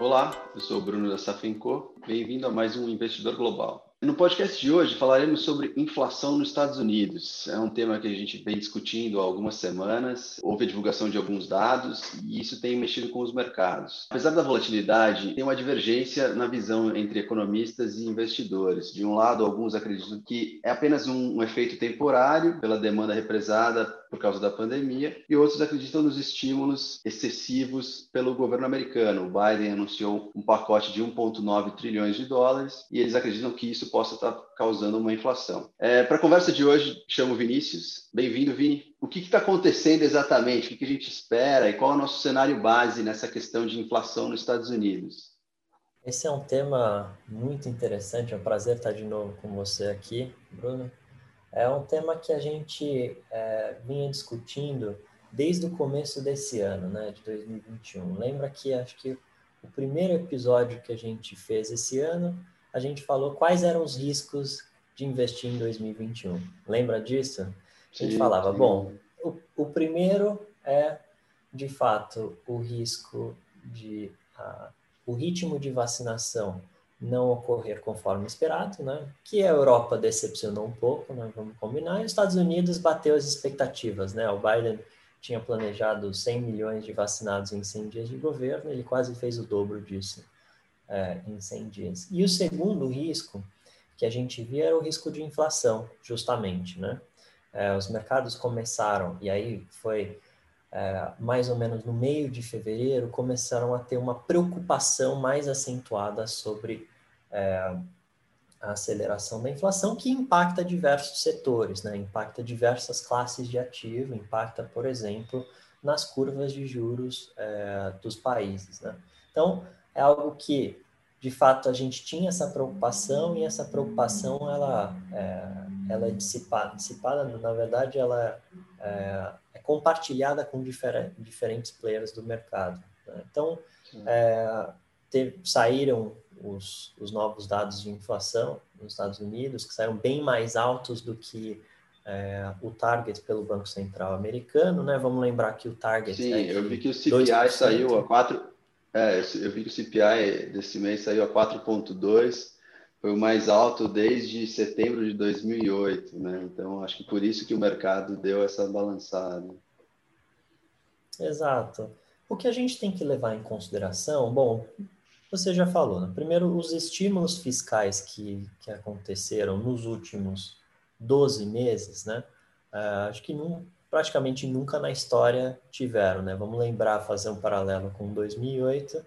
Olá, eu sou o Bruno da Safenco. Bem-vindo a mais um Investidor Global. No podcast de hoje falaremos sobre inflação nos Estados Unidos. É um tema que a gente vem discutindo há algumas semanas. Houve a divulgação de alguns dados e isso tem mexido com os mercados. Apesar da volatilidade, tem uma divergência na visão entre economistas e investidores. De um lado, alguns acreditam que é apenas um, um efeito temporário pela demanda represada por causa da pandemia, e outros acreditam nos estímulos excessivos pelo governo americano. O Biden anunciou um pacote de 1,9 trilhões de dólares e eles acreditam que isso possa estar causando uma inflação. É, Para a conversa de hoje, chamo Vinícius. Bem-vindo, Vini. O que está acontecendo exatamente? O que, que a gente espera e qual é o nosso cenário base nessa questão de inflação nos Estados Unidos? Esse é um tema muito interessante. É um prazer estar de novo com você aqui, Bruno. É um tema que a gente é, vinha discutindo desde o começo desse ano, né, de 2021. Lembra que acho que o primeiro episódio que a gente fez esse ano a gente falou quais eram os riscos de investir em 2021. Lembra disso? A gente sim, falava, sim. bom, o, o, primeiro é, de fato, o risco de o ritmo de vacinação não ocorrer conforme esperado, né? Que a Europa decepcionou um pouco, né? Vamos combinar. E os Estados Unidos bateu as expectativas, né? O Biden tinha planejado 100 milhões de vacinados em 100 dias de governo, ele quase fez o dobro disso é, em 100 dias. E o segundo risco que a gente via era o risco de inflação, justamente, né? É, os mercados começaram, e aí foi é, mais ou menos no meio de fevereiro, começaram a ter uma preocupação mais acentuada sobre é, a aceleração da inflação, que impacta diversos setores, né? impacta diversas classes de ativo, impacta, por exemplo, nas curvas de juros é, dos países. Né? Então, é algo que, de fato, a gente tinha essa preocupação e essa preocupação ela é, ela é dissipada, dissipada na verdade, ela é, é compartilhada com difer diferentes players do mercado. Né? Então, é, saíram os, os novos dados de inflação nos Estados Unidos, que saíram bem mais altos do que é, o target pelo Banco Central americano, né? Vamos lembrar que o target. Sim, é eu vi que o CPI 2%. saiu a 4, é, eu vi que o CPI desse mês saiu a 4,2, foi o mais alto desde setembro de 2008, né? Então, acho que por isso que o mercado deu essa balançada. Exato. O que a gente tem que levar em consideração, bom, você já falou, né? Primeiro, os estímulos fiscais que, que aconteceram nos últimos 12 meses, né? Uh, acho que praticamente nunca na história tiveram, né? Vamos lembrar, fazer um paralelo com 2008,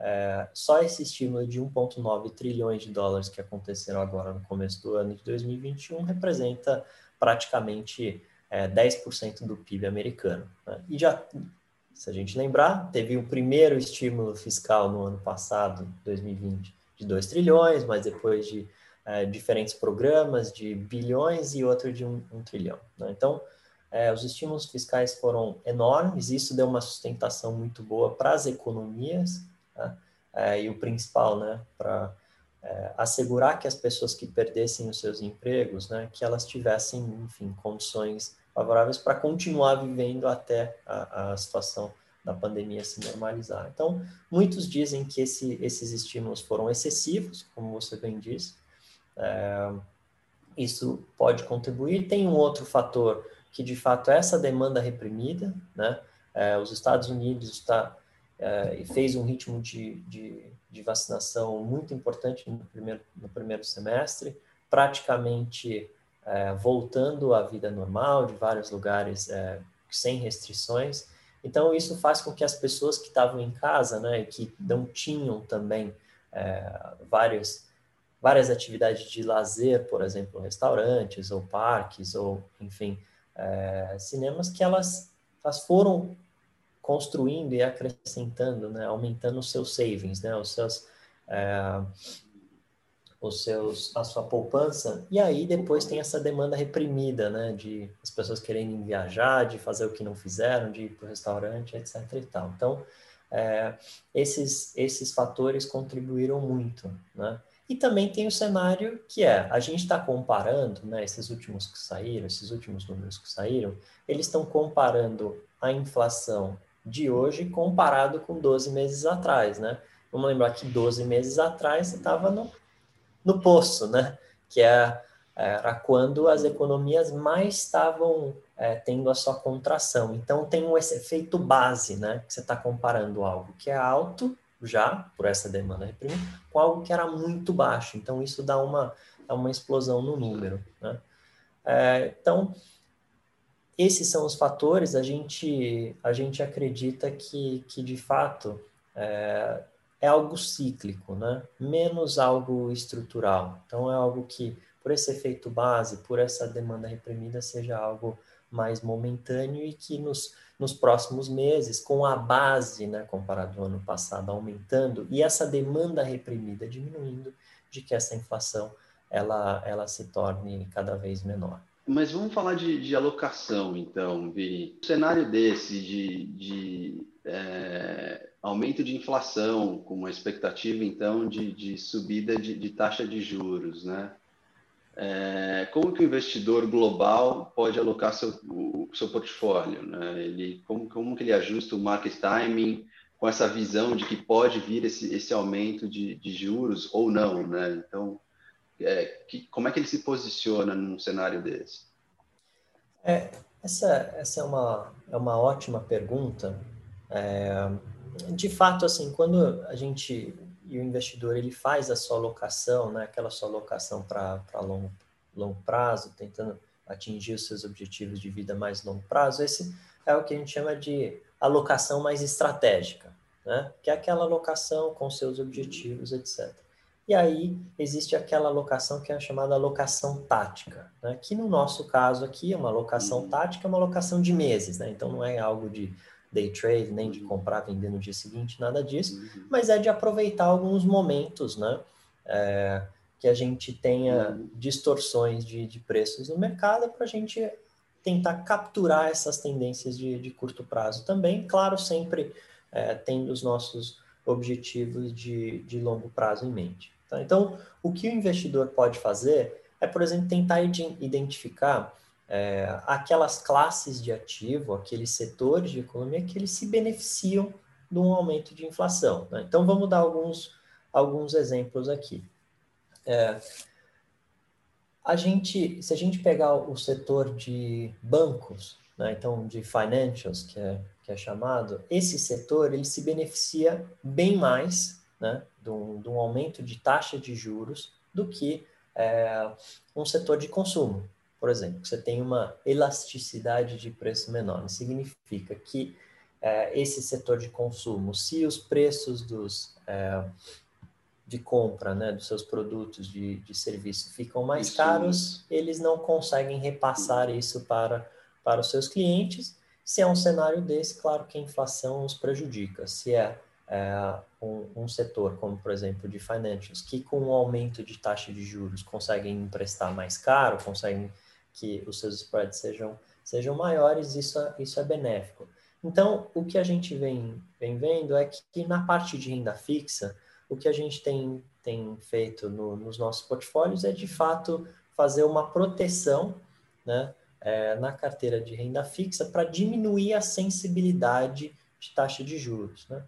é, só esse estímulo de 1,9 trilhões de dólares que aconteceram agora no começo do ano de 2021 representa praticamente é, 10% do PIB americano. Né? E já, se a gente lembrar, teve o primeiro estímulo fiscal no ano passado, 2020, de 2 trilhões, mas depois de é, diferentes programas de bilhões e outro de 1 um, um trilhão. Né? Então, é, os estímulos fiscais foram enormes, isso deu uma sustentação muito boa para as economias, né? é, e o principal, né, para é, assegurar que as pessoas que perdessem os seus empregos, né, que elas tivessem, enfim, condições favoráveis para continuar vivendo até a, a, situação da pandemia se normalizar. Então, muitos dizem que esse, esses estímulos foram excessivos, como você bem disse, é, isso pode contribuir. Tem um outro fator que de fato essa demanda reprimida, né? É, os Estados Unidos está é, fez um ritmo de, de, de, vacinação muito importante no primeiro, no primeiro semestre, praticamente é, voltando à vida normal, de vários lugares é, sem restrições. Então, isso faz com que as pessoas que estavam em casa, né, e que não tinham também é, várias atividades de lazer, por exemplo, restaurantes ou parques, ou, enfim, é, cinemas que elas, elas foram construindo e acrescentando, né, aumentando os seus savings, né, os seus, é, os seus, a sua poupança, e aí depois tem essa demanda reprimida, né, de as pessoas querendo viajar, de fazer o que não fizeram, de ir para o restaurante, etc. e tal. Então, é, esses, esses fatores contribuíram muito, né? E também tem o cenário que é, a gente está comparando, né, esses últimos que saíram, esses últimos números que saíram, eles estão comparando a inflação de hoje comparado com 12 meses atrás, né? vamos lembrar que 12 meses atrás estava no, no poço, né? Que é, era quando as economias mais estavam é, tendo a sua contração. Então, tem esse efeito base, né? Que você está comparando algo que é alto já, por essa demanda reprimida, com algo que era muito baixo. Então, isso dá uma, dá uma explosão no número, né? É, então, esses são os fatores, a gente, a gente acredita que, que de fato, é, é algo cíclico, né? menos algo estrutural. Então, é algo que, por esse efeito base, por essa demanda reprimida, seja algo mais momentâneo e que nos, nos próximos meses, com a base, né, comparado ao ano passado, aumentando e essa demanda reprimida diminuindo, de que essa inflação ela, ela se torne cada vez menor. Mas vamos falar de, de alocação, então, Vini. Um cenário desse de, de é, aumento de inflação, com uma expectativa, então, de, de subida de, de, taxa de juros, né? É, como que o investidor global pode alocar seu, o, seu portfólio? Né? Ele, como, como que ele ajusta o market timing com essa visão de que pode vir esse, esse aumento de, de juros ou não, né? Então, é, que, como é que ele se posiciona num cenário desse? É, essa, essa é, uma, é uma ótima pergunta. É, de fato, assim, quando a gente e o investidor ele faz a sua alocação, né, aquela sua alocação para longo, longo prazo, tentando atingir os seus objetivos de vida mais longo prazo, esse é o que a gente chama de alocação mais estratégica, né? que é aquela alocação com seus objetivos, etc. E aí existe aquela alocação que é chamada alocação tática, né? que no nosso caso aqui é uma alocação tática, é uma alocação de meses, né? então não é algo de day trade, nem de uhum. comprar, vender no dia seguinte, nada disso, uhum. mas é de aproveitar alguns momentos, né? É, que a gente tenha distorções de, de preços no mercado para a gente tentar capturar essas tendências de, de curto prazo também, claro, sempre é, tendo os nossos objetivos de, de longo prazo em mente. Tá? Então, o que o investidor pode fazer é, por exemplo, tentar identificar é, aquelas classes de ativo, aqueles setores de economia que eles se beneficiam de um aumento de inflação. Né? Então, vamos dar alguns, alguns exemplos aqui. É, a gente, se a gente pegar o setor de bancos, né, então de financials, que é, que é chamado, esse setor ele se beneficia bem mais né, de um, de um aumento de taxa de juros do que é, um setor de consumo. Por exemplo, você tem uma elasticidade de preço menor. Isso significa que é, esse setor de consumo, se os preços dos, é, de compra né, dos seus produtos de, de serviço ficam mais isso. caros, eles não conseguem repassar isso para, para os seus clientes. Se é um cenário desse, claro que a inflação os prejudica. Se é é, um, um, setor, como por exemplo de financials, que com o aumento de taxa de juros conseguem emprestar mais caro, conseguem que os seus spreads sejam, sejam maiores, isso, é, isso é benéfico. Então, o que a gente vem, vem vendo é que, que na parte de renda fixa, o que a gente tem, tem feito no, nos nossos portfólios é, de fato, fazer uma proteção né, é, na carteira de renda fixa para diminuir a sensibilidade de taxa de juros. Né?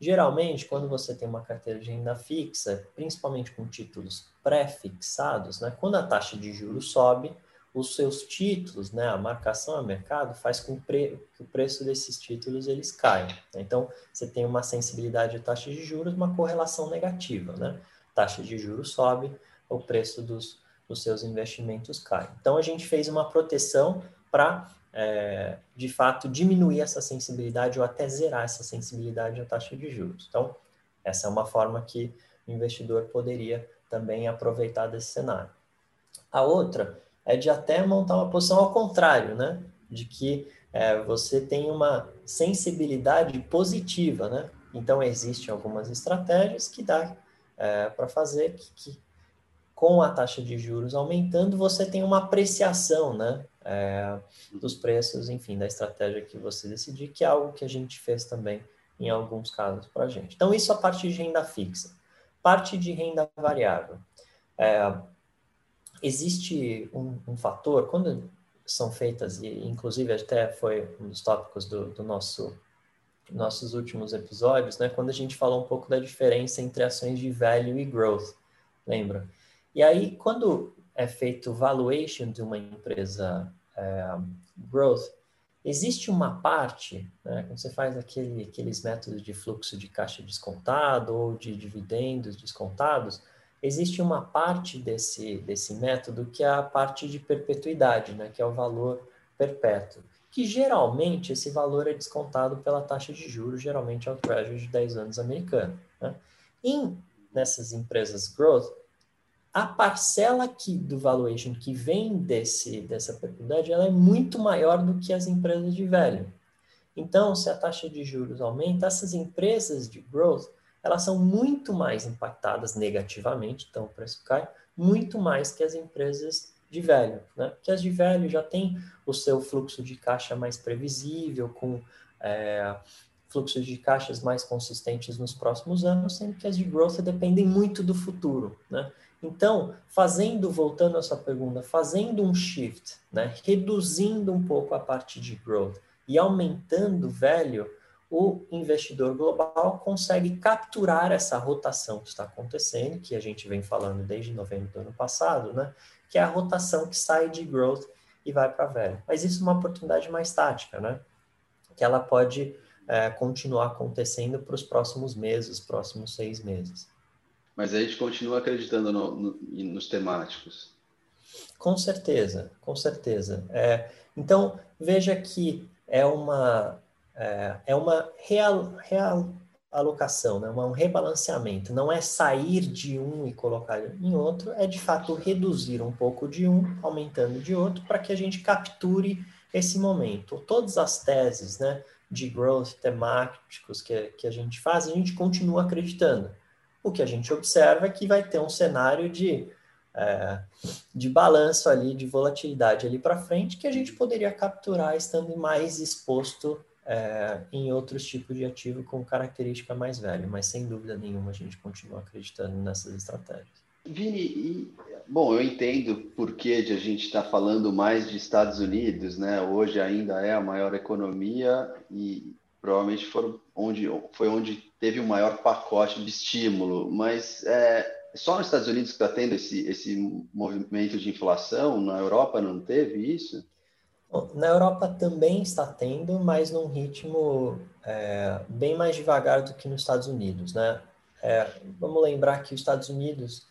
Geralmente, quando você tem uma carteira de renda fixa, principalmente com títulos pré-fixados, né, quando a taxa de juros sobe, os seus títulos, né, a marcação a mercado faz com que o preço desses títulos eles caiam. Né? Então, você tem uma sensibilidade de taxa de juros, uma correlação negativa, né? Taxa de juros sobe, o preço dos, dos seus investimentos cai. Então, a gente fez uma proteção para é, de fato, diminuir essa sensibilidade ou até zerar essa sensibilidade à taxa de juros. Então, essa é uma forma que o investidor poderia também aproveitar desse cenário. A outra é de até montar uma posição ao contrário, né? De que é, você tem uma sensibilidade positiva, né? Então, existem algumas estratégias que dá é, para fazer que, que, com a taxa de juros aumentando, você tem uma apreciação, né? é, dos preços, enfim, da estratégia que você decidir, que é algo que a gente fez também em alguns casos para a gente. Então, isso é a parte de renda fixa. Parte de renda variável. É, existe um, um, fator, quando são feitas, e inclusive até foi um dos tópicos do, do nosso nossos últimos episódios, né, quando a gente falou um pouco da diferença entre ações de value e growth, lembra? E aí, quando é feito valuation de uma empresa é, growth, existe uma parte, né, quando você faz aquele, aqueles métodos de fluxo de caixa descontado ou de dividendos descontados, existe uma parte desse, desse método que é a parte de perpetuidade, né, que é o valor perpétuo, que geralmente esse valor é descontado pela taxa de juros, geralmente é o Treasury de 10 anos americano. Né? Em, nessas empresas growth, a parcela que, do valuation que vem desse, dessa perpetuidade ela é muito maior do que as empresas de velho. Então, se a taxa de juros aumenta, essas empresas de growth elas são muito mais impactadas negativamente, então o preço cai, muito mais que as empresas de velho, né? Porque as de velho já tem o seu fluxo de caixa mais previsível, com é, fluxos de caixas mais consistentes nos próximos anos, sendo que as de growth dependem muito do futuro, né? Então, fazendo, voltando à sua pergunta, fazendo um shift, né, reduzindo um pouco a parte de growth e aumentando velho, o investidor global consegue capturar essa rotação que está acontecendo, que a gente vem falando desde novembro do ano passado, né? Que é a rotação que sai de growth e vai para velho. Mas isso é uma oportunidade mais tática, né? Que ela pode é, continuar acontecendo para os próximos meses, os próximos seis meses. Mas a gente continua acreditando no, no, nos temáticos. Com certeza, com certeza. É, então, veja que é uma é, é uma real, real alocação, né? um rebalanceamento. Não é sair de um e colocar em outro, é de fato reduzir um pouco de um, aumentando de outro, para que a gente capture esse momento. Todas as teses né, de growth temáticos que, que a gente faz, a gente continua acreditando. O que a gente observa é que vai ter um cenário de, é, de balanço ali, de volatilidade ali para frente, que a gente poderia capturar estando mais exposto é, em outros tipos de ativo com característica mais velha, mas sem dúvida nenhuma a gente continua acreditando nessas estratégias. Vini, e, bom, eu entendo por que de a gente estar tá falando mais de Estados Unidos, né? Hoje ainda é a maior economia e provavelmente onde, foi onde teve o maior pacote de estímulo, mas é, só nos Estados Unidos está tendo esse, esse movimento de inflação, na Europa não teve isso? Na Europa também está tendo, mas num ritmo é, bem mais devagar do que nos Estados Unidos, né? É, vamos lembrar que os Estados Unidos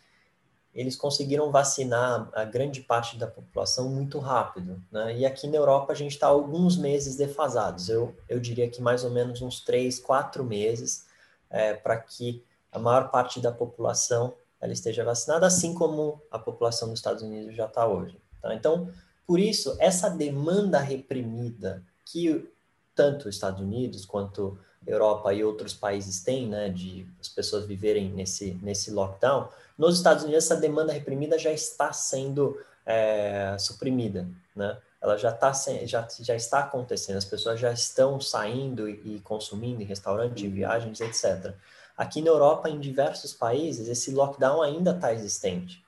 eles conseguiram vacinar a grande parte da população muito rápido, né? E aqui na Europa a gente está alguns meses defasados. Eu, eu diria que mais ou menos uns três, quatro meses é, para que a maior parte da população ela esteja vacinada, assim como a população dos Estados Unidos já está hoje. Tá? Então por isso, essa demanda reprimida que tanto os Estados Unidos quanto Europa e outros países têm, né, de as pessoas viverem nesse, nesse lockdown, nos Estados Unidos essa demanda reprimida já está sendo é, suprimida, né? Ela já, está já, já está acontecendo, as pessoas já estão saindo e consumindo em restaurante, em viagens, etc. Aqui na Europa, em diversos países, esse lockdown ainda está existente.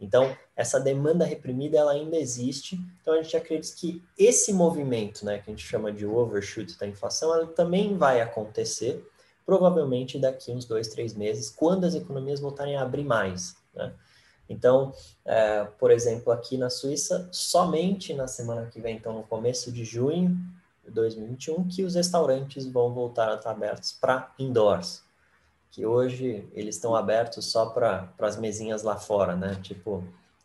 Então, essa demanda reprimida ela ainda existe. Então, a gente acredita que esse movimento, né, que a gente chama de overshoot da inflação, ela também vai acontecer, provavelmente daqui uns dois, três meses, quando as economias voltarem a abrir mais. Né? Então, é, por exemplo, aqui na Suíça, somente na semana que vem, então no começo de junho de 2021, que os restaurantes vão voltar a estar abertos para indoors que hoje eles estão abertos só para as mesinhas lá fora, né? Tipo,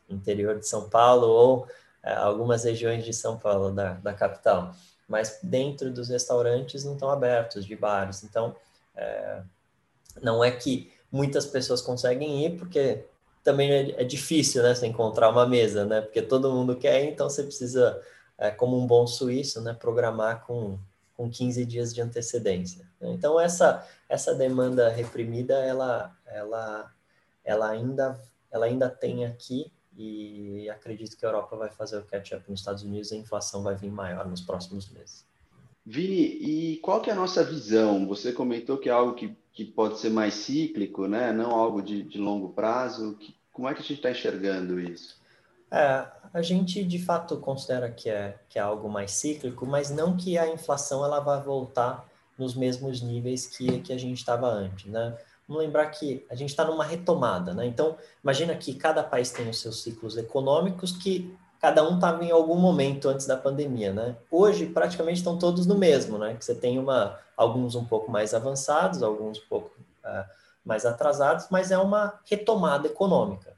interior de São Paulo ou é, algumas regiões de São Paulo, da, da capital. Mas dentro dos restaurantes não estão abertos, de bares. Então, é, não é que muitas pessoas conseguem ir, porque também é, é, difícil, né? Você encontrar uma mesa, né? Porque todo mundo quer, então você precisa, é, como um bom suíço, né? Programar com com 15 dias de antecedência. Né? Então essa essa demanda reprimida ela ela ela ainda ela ainda tem aqui e acredito que a Europa vai fazer o catch-up nos Estados Unidos e a inflação vai vir maior nos próximos meses. Vini, e qual que é a nossa visão? Você comentou que é algo que, que pode ser mais cíclico, né? não algo de, de longo prazo. Que, como é que a gente está enxergando isso? É, a gente de fato considera que é, que é algo mais cíclico, mas não que a inflação ela vai voltar nos mesmos níveis que, que a gente estava antes, né? Vamos lembrar que a gente está numa retomada, né? Então, imagina que cada país tem os seus ciclos econômicos que cada um estava em algum momento antes da pandemia, né? Hoje, praticamente estão todos no mesmo, né? Que você tem uma, alguns um pouco mais avançados, alguns um pouco uh, mais atrasados, mas é uma retomada econômica.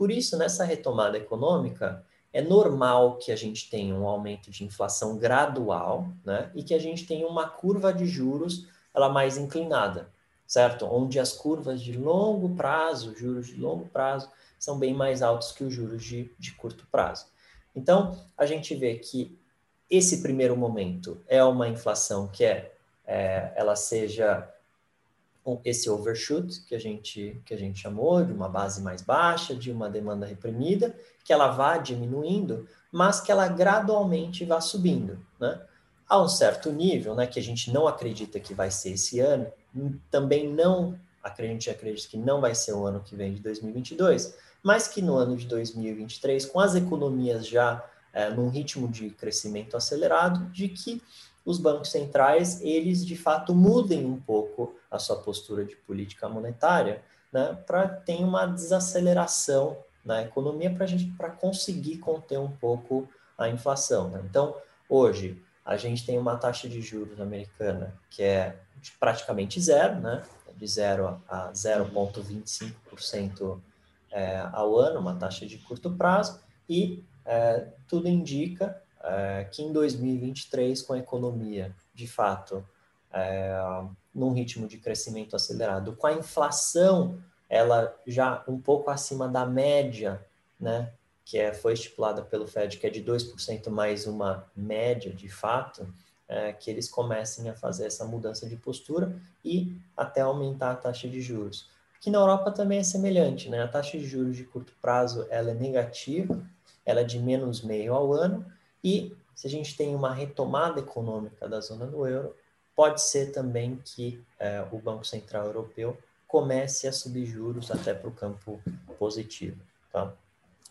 Por isso, nessa retomada econômica, é normal que a gente tenha um aumento de inflação gradual, né? E que a gente tenha uma curva de juros ela mais inclinada certo? Onde as curvas de longo prazo, juros de longo prazo, são bem mais altos que os juros de, de curto prazo. Então, a gente vê que esse primeiro momento é uma inflação que é, é ela seja esse overshoot que a gente que a gente chamou de uma base mais baixa, de uma demanda reprimida, que ela vá diminuindo, mas que ela gradualmente vá subindo, né? A um certo nível, né, que a gente não acredita que vai ser esse ano, também não acredito, acredito que não vai ser o ano que vem de 2022, mas que no ano de 2023, com as economias já é, num ritmo de crescimento acelerado, de que os bancos centrais eles de fato mudem um pouco a sua postura de política monetária, né, para ter uma desaceleração na economia para gente para conseguir conter um pouco a inflação. Né? Então hoje a gente tem uma taxa de juros americana que é praticamente zero, né? de 0 a 0,25% é, ao ano, uma taxa de curto prazo, e é, tudo indica é, que em 2023, com a economia de fato é, num ritmo de crescimento acelerado, com a inflação ela já um pouco acima da média, né, que é, foi estipulada pelo Fed, que é de 2% mais uma média de fato, é, que eles comecem a fazer essa mudança de postura e até aumentar a taxa de juros. Que na Europa também é semelhante, né? A taxa de juros de curto prazo ela é negativa, ela é de menos meio ao ano e se a gente tem uma retomada econômica da zona do euro, pode ser também que é, o Banco Central Europeu comece a subir juros até para o campo positivo, tá?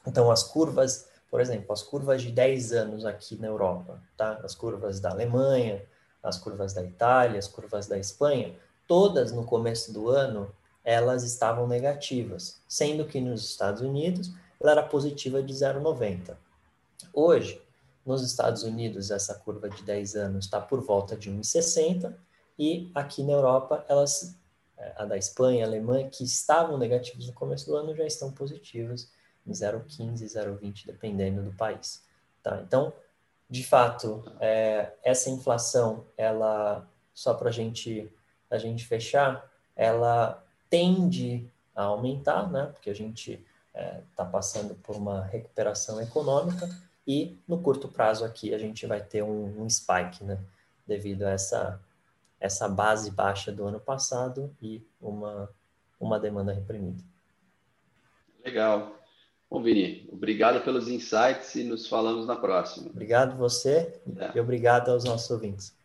Então as curvas por exemplo, as curvas de 10 anos aqui na Europa, tá? As curvas da Alemanha, as curvas da Itália, as curvas da Espanha, todas no começo do ano elas estavam negativas, sendo que nos Estados Unidos ela era positiva de 0,90. Hoje, nos Estados Unidos, essa curva de 10 anos está por volta de 1,60 e aqui na Europa, elas, a da Espanha, a Alemanha, que estavam negativas no começo do ano, já estão positivas 0,15, 0,20, dependendo do país. Tá? Então, de fato, é, essa inflação, ela, só para gente, a gente fechar, ela tende a aumentar, né? porque a gente está é, tá passando por uma recuperação econômica e no curto prazo aqui a gente vai ter um, um spike, né? devido a essa, essa base baixa do ano passado e uma, uma demanda reprimida. Legal. Bom, Vini, obrigado pelos insights e nos falamos na próxima. Obrigado você é. e obrigado aos nossos ouvintes.